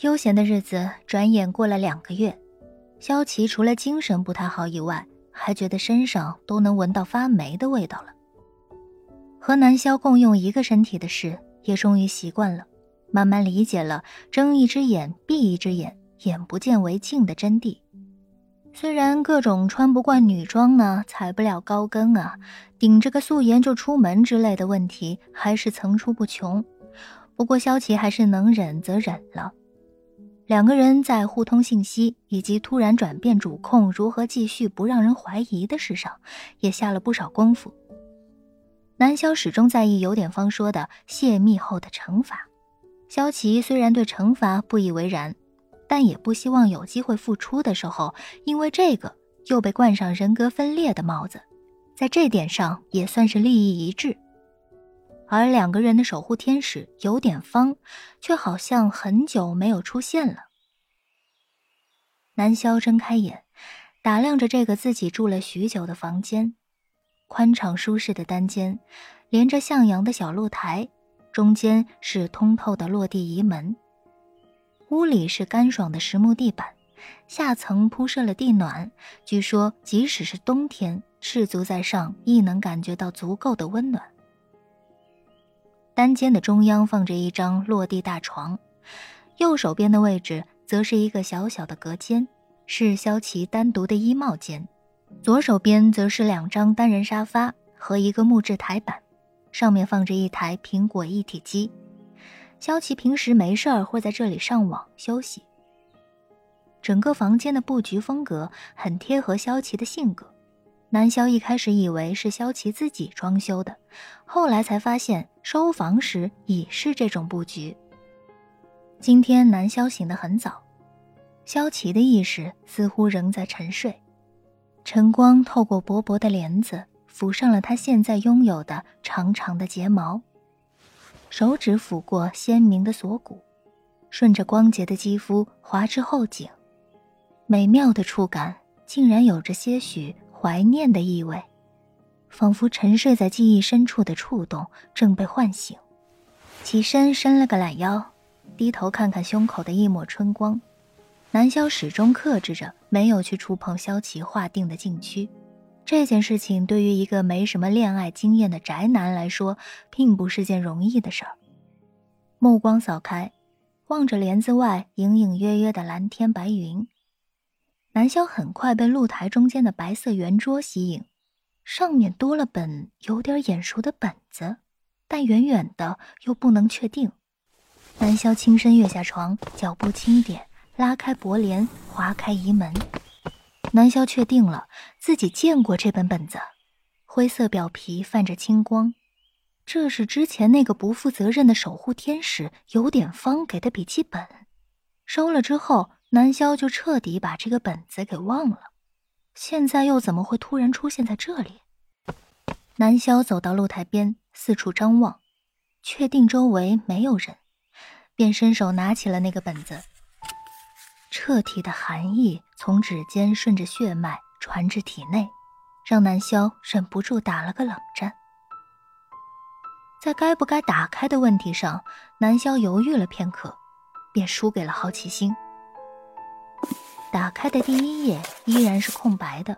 悠闲的日子转眼过了两个月，萧琪除了精神不太好以外，还觉得身上都能闻到发霉的味道了。和南萧共用一个身体的事，也终于习惯了，慢慢理解了睁一只眼闭一只眼，眼不见为净的真谛。虽然各种穿不惯女装呢，踩不了高跟啊，顶着个素颜就出门之类的问题还是层出不穷，不过萧琪还是能忍则忍了。两个人在互通信息以及突然转变主控如何继续不让人怀疑的事上，也下了不少功夫。南萧始终在意有点方说的泄密后的惩罚，萧琪虽然对惩罚不以为然。但也不希望有机会复出的时候，因为这个又被冠上人格分裂的帽子，在这点上也算是利益一致。而两个人的守护天使有点方，却好像很久没有出现了。南萧睁开眼，打量着这个自己住了许久的房间，宽敞舒适的单间，连着向阳的小露台，中间是通透的落地移门。屋里是干爽的实木地板，下层铺设了地暖。据说，即使是冬天，赤足在上亦能感觉到足够的温暖。单间的中央放着一张落地大床，右手边的位置则是一个小小的隔间，是萧琪单独的衣帽间。左手边则是两张单人沙发和一个木质台板，上面放着一台苹果一体机。萧琪平时没事儿会在这里上网休息。整个房间的布局风格很贴合萧琪的性格。南萧一开始以为是萧琪自己装修的，后来才发现收房时已是这种布局。今天南萧醒得很早，萧琪的意识似乎仍在沉睡，晨光透过薄薄的帘子抚上了他现在拥有的长长的睫毛。手指抚过鲜明的锁骨，顺着光洁的肌肤滑至后颈，美妙的触感竟然有着些许怀念的意味，仿佛沉睡在记忆深处的触动正被唤醒。起身伸了个懒腰，低头看看胸口的一抹春光。南萧始终克制着，没有去触碰萧琪划定的禁区。这件事情对于一个没什么恋爱经验的宅男来说，并不是件容易的事儿。目光扫开，望着帘子外隐隐约约的蓝天白云，南萧很快被露台中间的白色圆桌吸引，上面多了本有点眼熟的本子，但远远的又不能确定。南萧轻身跃下床，脚步轻点，拉开薄帘，划开移门。南萧确定了自己见过这本本子，灰色表皮泛着青光，这是之前那个不负责任的守护天使有点方给的笔记本。收了之后，南萧就彻底把这个本子给忘了，现在又怎么会突然出现在这里？南萧走到露台边，四处张望，确定周围没有人，便伸手拿起了那个本子。彻底的寒意从指尖顺着血脉传至体内，让南萧忍不住打了个冷战。在该不该打开的问题上，南萧犹豫了片刻，便输给了好奇心。打开的第一页依然是空白的，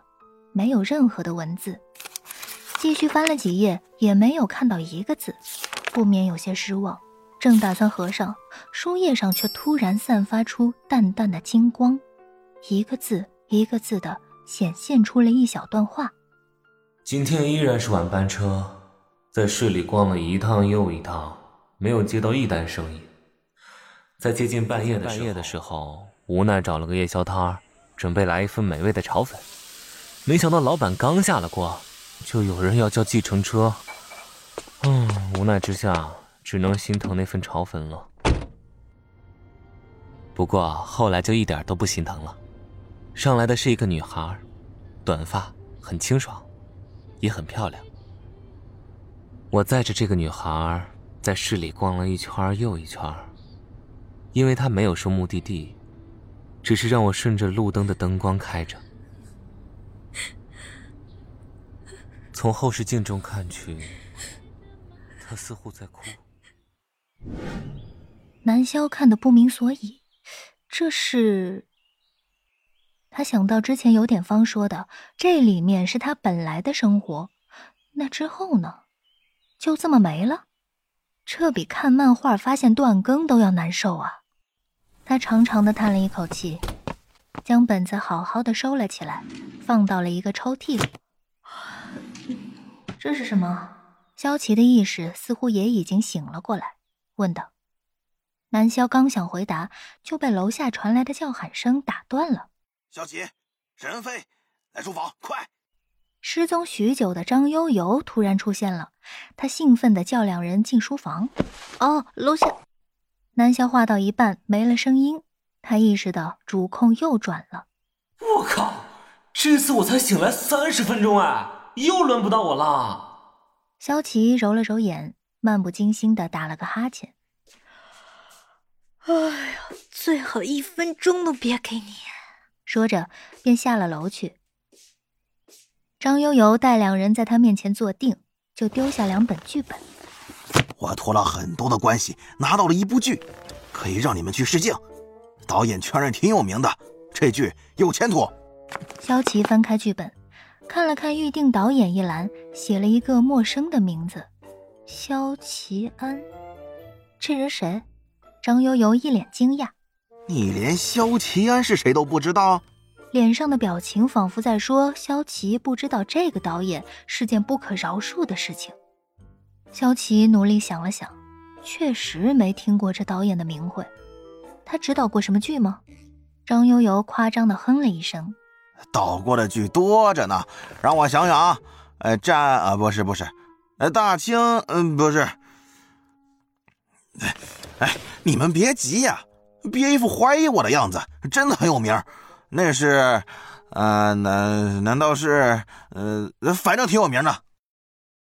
没有任何的文字。继续翻了几页，也没有看到一个字，不免有些失望。正打算合上书页上，却突然散发出淡淡的金光，一个字一个字的显现出了一小段话。今天依然是晚班车，在市里逛了一趟又一趟，没有接到一单生意。在接近半夜的时候，无奈找了个夜宵摊儿，准备来一份美味的炒粉。没想到老板刚下了锅，就有人要叫计程车。嗯，无奈之下。只能心疼那份炒粉了。不过后来就一点都不心疼了，上来的是一个女孩，短发，很清爽，也很漂亮。我载着这个女孩在市里逛了一圈又一圈，因为他没有说目的地，只是让我顺着路灯的灯光开着。从后视镜中看去，他似乎在哭。南萧看得不明所以，这是……他想到之前有点方说的，这里面是他本来的生活，那之后呢？就这么没了？这比看漫画发现断更都要难受啊！他长长的叹了一口气，将本子好好的收了起来，放到了一个抽屉里。这是什么？萧琪的意识似乎也已经醒了过来，问道。南萧刚想回答，就被楼下传来的叫喊声打断了。萧琪，沈恩飞，来书房，快！失踪许久的张悠悠突然出现了，他兴奋地叫两人进书房。哦，楼下。南萧话到一半没了声音，他意识到主控又转了。我靠，这次我才醒来三十分钟哎，又轮不到我了。萧琪揉了揉眼，漫不经心的打了个哈欠。哎呀，最好一分钟都别给你！说着，便下了楼去。张悠悠带两人在他面前坐定，就丢下两本剧本。我托了很多的关系，拿到了一部剧，可以让你们去试镜。导演确认挺有名的，这剧有前途。萧琪翻开剧本，看了看预定导演一栏，写了一个陌生的名字：萧齐安。这人谁？张悠悠一脸惊讶：“你连萧齐安是谁都不知道？”脸上的表情仿佛在说：“萧齐不知道这个导演是件不可饶恕的事情。”萧琪努力想了想，确实没听过这导演的名讳。他指导过什么剧吗？张悠悠夸张的哼了一声：“导过的剧多着呢，让我想想啊，呃，战啊，不是不是，呃，大清，嗯，不是。”哎哎。你们别急呀，别一副怀疑我的样子，真的很有名。那是，呃，难难道是，呃，反正挺有名的。